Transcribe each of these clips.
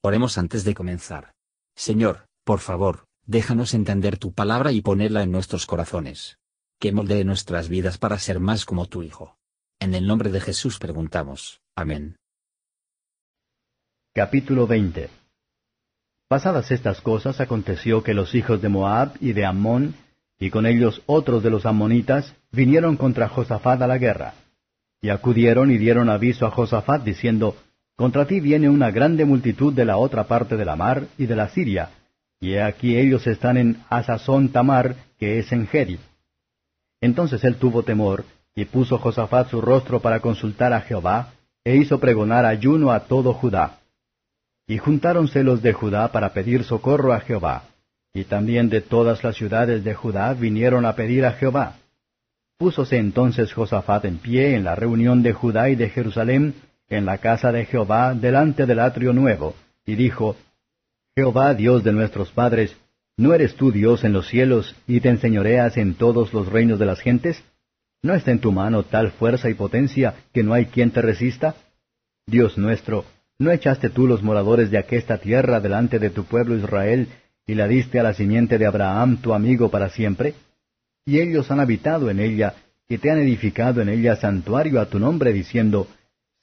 Oremos antes de comenzar. Señor, por favor, déjanos entender tu palabra y ponerla en nuestros corazones. Que moldee nuestras vidas para ser más como tu Hijo. En el nombre de Jesús preguntamos. Amén. Capítulo 20 Pasadas estas cosas aconteció que los hijos de Moab y de Ammón, y con ellos otros de los ammonitas, vinieron contra Josafat a la guerra. Y acudieron y dieron aviso a Josafat diciendo, Contra ti viene una grande multitud de la otra parte de la mar y de la Siria, y he aquí ellos están en Asazón Tamar, que es en Gedi. Entonces él tuvo temor, y puso Josafat su rostro para consultar a Jehová, e hizo pregonar ayuno a todo Judá. Y juntáronse los de Judá para pedir socorro a Jehová, y también de todas las ciudades de Judá vinieron a pedir a Jehová. Púsose entonces Josafat en pie en la reunión de Judá y de Jerusalén, en la casa de Jehová, delante del atrio nuevo, y dijo, Jehová Dios de nuestros padres, ¿no eres tú Dios en los cielos y te enseñoreas en todos los reinos de las gentes? ¿No está en tu mano tal fuerza y potencia que no hay quien te resista? Dios nuestro, ¿no echaste tú los moradores de aquesta tierra delante de tu pueblo Israel y la diste a la simiente de Abraham tu amigo para siempre? y ellos han habitado en ella, y te han edificado en ella santuario a tu nombre, diciendo,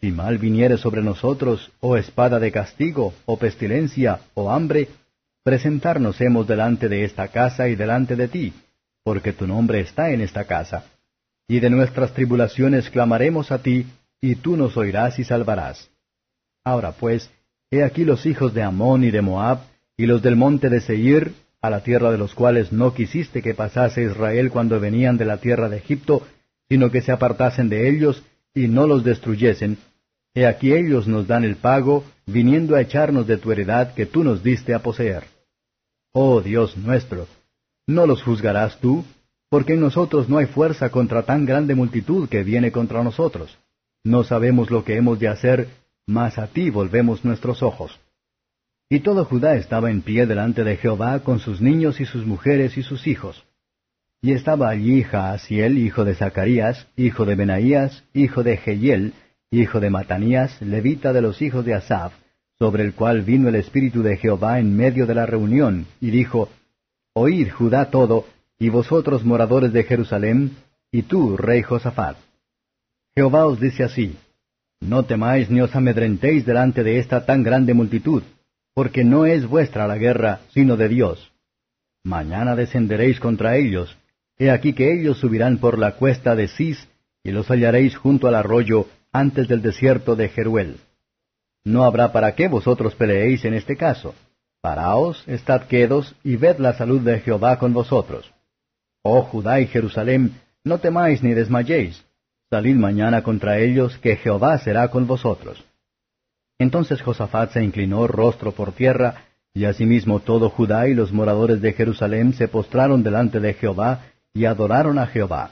Si mal viniere sobre nosotros, o espada de castigo, o pestilencia, o hambre, presentarnos hemos delante de esta casa y delante de ti, porque tu nombre está en esta casa. Y de nuestras tribulaciones clamaremos a ti, y tú nos oirás y salvarás. Ahora pues, he aquí los hijos de Amón y de Moab, y los del monte de Seir, a la tierra de los cuales no quisiste que pasase Israel cuando venían de la tierra de Egipto, sino que se apartasen de ellos y no los destruyesen, he aquí ellos nos dan el pago, viniendo a echarnos de tu heredad que tú nos diste a poseer. Oh Dios nuestro, ¿no los juzgarás tú? Porque en nosotros no hay fuerza contra tan grande multitud que viene contra nosotros. No sabemos lo que hemos de hacer, mas a ti volvemos nuestros ojos. Y todo Judá estaba en pie delante de Jehová con sus niños y sus mujeres y sus hijos. Y estaba allí Jaasiel, hijo de Zacarías, hijo de Benaías, hijo de Jehiel, hijo de Matanías, levita de los hijos de Asaph, sobre el cual vino el Espíritu de Jehová en medio de la reunión, y dijo, Oíd Judá todo, y vosotros moradores de Jerusalén, y tú, rey Josafat. Jehová os dice así, No temáis ni os amedrentéis delante de esta tan grande multitud, porque no es vuestra la guerra, sino de Dios. Mañana descenderéis contra ellos, he aquí que ellos subirán por la cuesta de Cis, y los hallaréis junto al arroyo, antes del desierto de Jeruel. No habrá para qué vosotros peleéis en este caso. Paraos, estad quedos, y ved la salud de Jehová con vosotros. Oh Judá y Jerusalén, no temáis ni desmayéis. Salid mañana contra ellos, que Jehová será con vosotros. Entonces Josafat se inclinó rostro por tierra, y asimismo todo Judá y los moradores de Jerusalén se postraron delante de Jehová y adoraron a Jehová.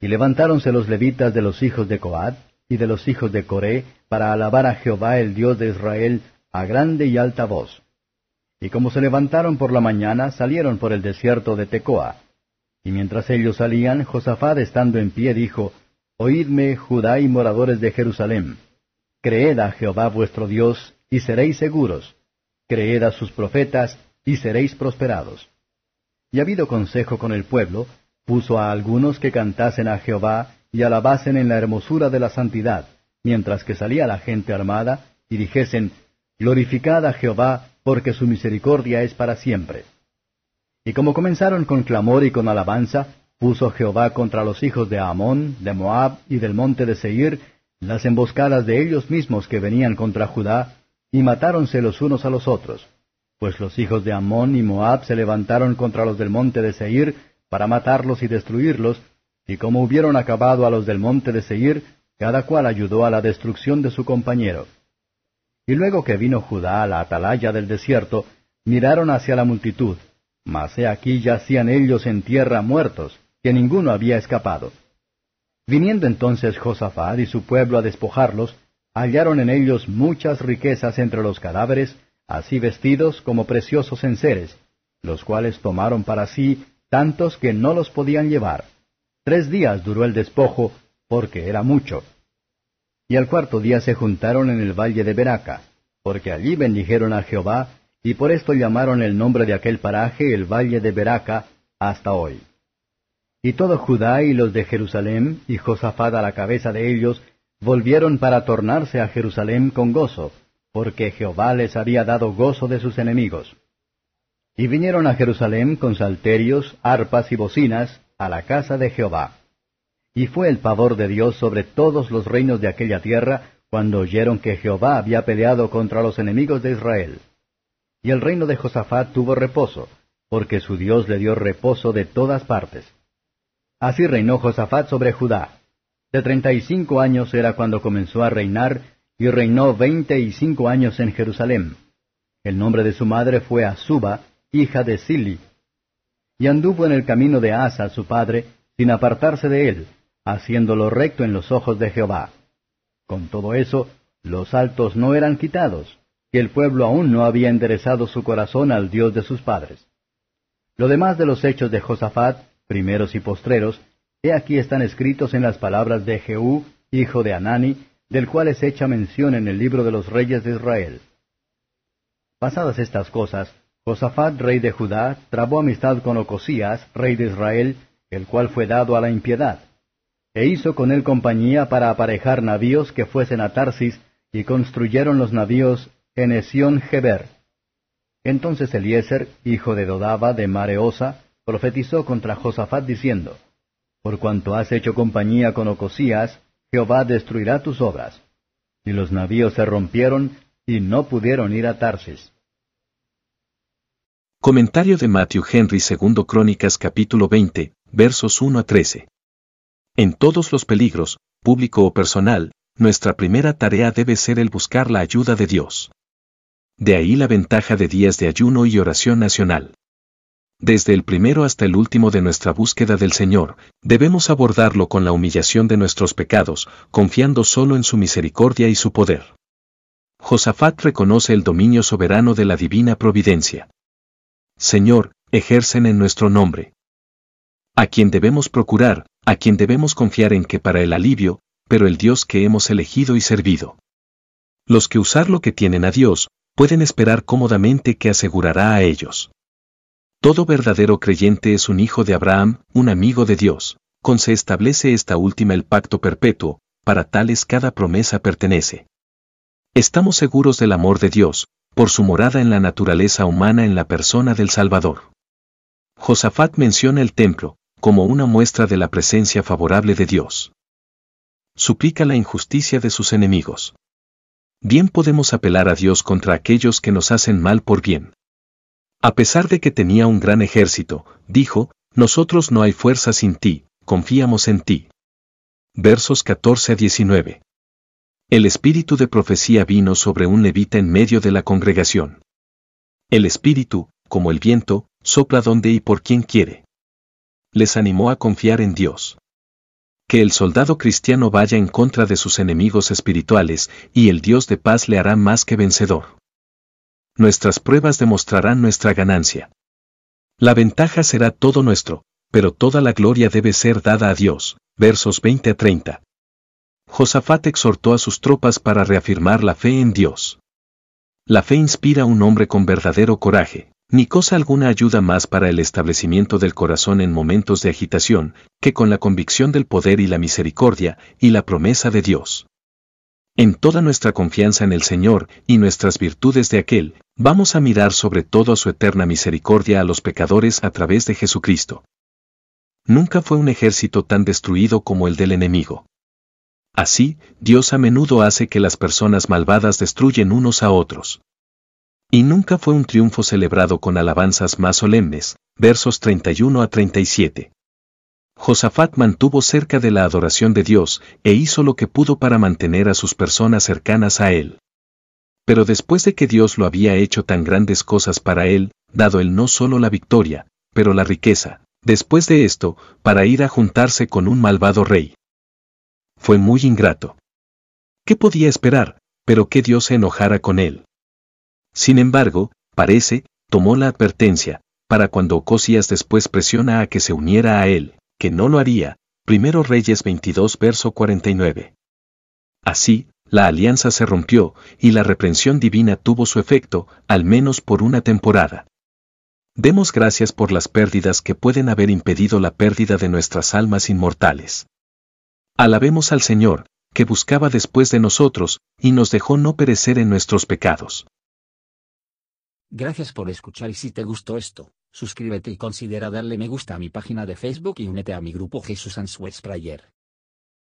Y levantáronse los levitas de los hijos de Coat y de los hijos de Coré para alabar a Jehová el Dios de Israel a grande y alta voz. Y como se levantaron por la mañana, salieron por el desierto de Tecoa. Y mientras ellos salían, Josafat estando en pie dijo, Oídme, Judá y moradores de Jerusalén. Creed a Jehová vuestro Dios, y seréis seguros. Creed a sus profetas, y seréis prosperados. Y habido consejo con el pueblo, puso a algunos que cantasen a Jehová y alabasen en la hermosura de la santidad, mientras que salía la gente armada, y dijesen, Glorificad a Jehová, porque su misericordia es para siempre. Y como comenzaron con clamor y con alabanza, puso Jehová contra los hijos de Amón, de Moab y del monte de Seir, las emboscadas de ellos mismos que venían contra Judá, y matáronse los unos a los otros. Pues los hijos de Amón y Moab se levantaron contra los del monte de Seir, para matarlos y destruirlos, y como hubieron acabado a los del monte de Seir, cada cual ayudó a la destrucción de su compañero. Y luego que vino Judá a la atalaya del desierto, miraron hacia la multitud, mas he aquí yacían ellos en tierra muertos, que ninguno había escapado. Viniendo entonces Josafat y su pueblo a despojarlos, hallaron en ellos muchas riquezas entre los cadáveres, así vestidos como preciosos enseres, los cuales tomaron para sí tantos que no los podían llevar. Tres días duró el despojo, porque era mucho. Y al cuarto día se juntaron en el valle de Beraca, porque allí bendijeron a Jehová, y por esto llamaron el nombre de aquel paraje el Valle de Beraca hasta hoy. Y todo Judá y los de Jerusalén, y Josafat a la cabeza de ellos, volvieron para tornarse a Jerusalén con gozo, porque Jehová les había dado gozo de sus enemigos. Y vinieron a Jerusalén con salterios, arpas y bocinas, a la casa de Jehová. Y fue el pavor de Dios sobre todos los reinos de aquella tierra, cuando oyeron que Jehová había peleado contra los enemigos de Israel. Y el reino de Josafat tuvo reposo, porque su Dios le dio reposo de todas partes. Así reinó Josafat sobre Judá. De treinta y cinco años era cuando comenzó a reinar, y reinó veinte y cinco años en Jerusalén. El nombre de su madre fue Azuba, hija de Sili. Y anduvo en el camino de Asa, su padre, sin apartarse de él, haciéndolo recto en los ojos de Jehová. Con todo eso, los altos no eran quitados, y el pueblo aún no había enderezado su corazón al Dios de sus padres. Lo demás de los hechos de Josafat, primeros y postreros, he aquí están escritos en las palabras de Jehú, hijo de Anani, del cual es hecha mención en el libro de los reyes de Israel. Pasadas estas cosas, Josafat, rey de Judá, trabó amistad con Ocosías, rey de Israel, el cual fue dado a la impiedad. E hizo con él compañía para aparejar navíos que fuesen a Tarsis, y construyeron los navíos en Esión Geber. Entonces Eliezer, hijo de Dodaba de Mareosa, profetizó contra Josafat diciendo, Por cuanto has hecho compañía con Ocosías, Jehová destruirá tus obras. Y los navíos se rompieron y no pudieron ir a Tarsis. Comentario de Matthew Henry II Crónicas capítulo 20, versos 1 a 13. En todos los peligros, público o personal, nuestra primera tarea debe ser el buscar la ayuda de Dios. De ahí la ventaja de días de ayuno y oración nacional. Desde el primero hasta el último de nuestra búsqueda del Señor, debemos abordarlo con la humillación de nuestros pecados, confiando solo en su misericordia y su poder. Josafat reconoce el dominio soberano de la divina providencia. Señor, ejercen en nuestro nombre. A quien debemos procurar, a quien debemos confiar en que para el alivio, pero el Dios que hemos elegido y servido. Los que usar lo que tienen a Dios, pueden esperar cómodamente que asegurará a ellos. Todo verdadero creyente es un hijo de Abraham, un amigo de Dios, con se establece esta última el pacto perpetuo, para tales cada promesa pertenece. Estamos seguros del amor de Dios, por su morada en la naturaleza humana en la persona del Salvador. Josafat menciona el templo, como una muestra de la presencia favorable de Dios. Suplica la injusticia de sus enemigos. Bien podemos apelar a Dios contra aquellos que nos hacen mal por bien. A pesar de que tenía un gran ejército, dijo, Nosotros no hay fuerza sin ti, confiamos en ti. Versos 14 a 19. El espíritu de profecía vino sobre un levita en medio de la congregación. El espíritu, como el viento, sopla donde y por quien quiere. Les animó a confiar en Dios. Que el soldado cristiano vaya en contra de sus enemigos espirituales, y el Dios de paz le hará más que vencedor. Nuestras pruebas demostrarán nuestra ganancia. La ventaja será todo nuestro, pero toda la gloria debe ser dada a Dios. Versos 20 a 30. Josafat exhortó a sus tropas para reafirmar la fe en Dios. La fe inspira a un hombre con verdadero coraje, ni cosa alguna ayuda más para el establecimiento del corazón en momentos de agitación, que con la convicción del poder y la misericordia, y la promesa de Dios. En toda nuestra confianza en el Señor y nuestras virtudes de aquel, vamos a mirar sobre todo a su eterna misericordia a los pecadores a través de Jesucristo. Nunca fue un ejército tan destruido como el del enemigo. Así, Dios a menudo hace que las personas malvadas destruyen unos a otros. Y nunca fue un triunfo celebrado con alabanzas más solemnes, versos 31 a 37. Josafat mantuvo cerca de la adoración de Dios e hizo lo que pudo para mantener a sus personas cercanas a él. Pero después de que Dios lo había hecho tan grandes cosas para él, dado él no solo la victoria, pero la riqueza, después de esto, para ir a juntarse con un malvado rey fue muy ingrato. ¿Qué podía esperar, pero que Dios se enojara con él? Sin embargo, parece, tomó la advertencia, para cuando Ocosías después presiona a que se uniera a él, que no lo haría, Primero Reyes 22 verso 49. Así, la alianza se rompió, y la reprensión divina tuvo su efecto, al menos por una temporada. Demos gracias por las pérdidas que pueden haber impedido la pérdida de nuestras almas inmortales. Alabemos al Señor, que buscaba después de nosotros, y nos dejó no perecer en nuestros pecados. Gracias por escuchar y si te gustó esto, suscríbete y considera darle me gusta a mi página de Facebook y únete a mi grupo Jesús Answers Prayer.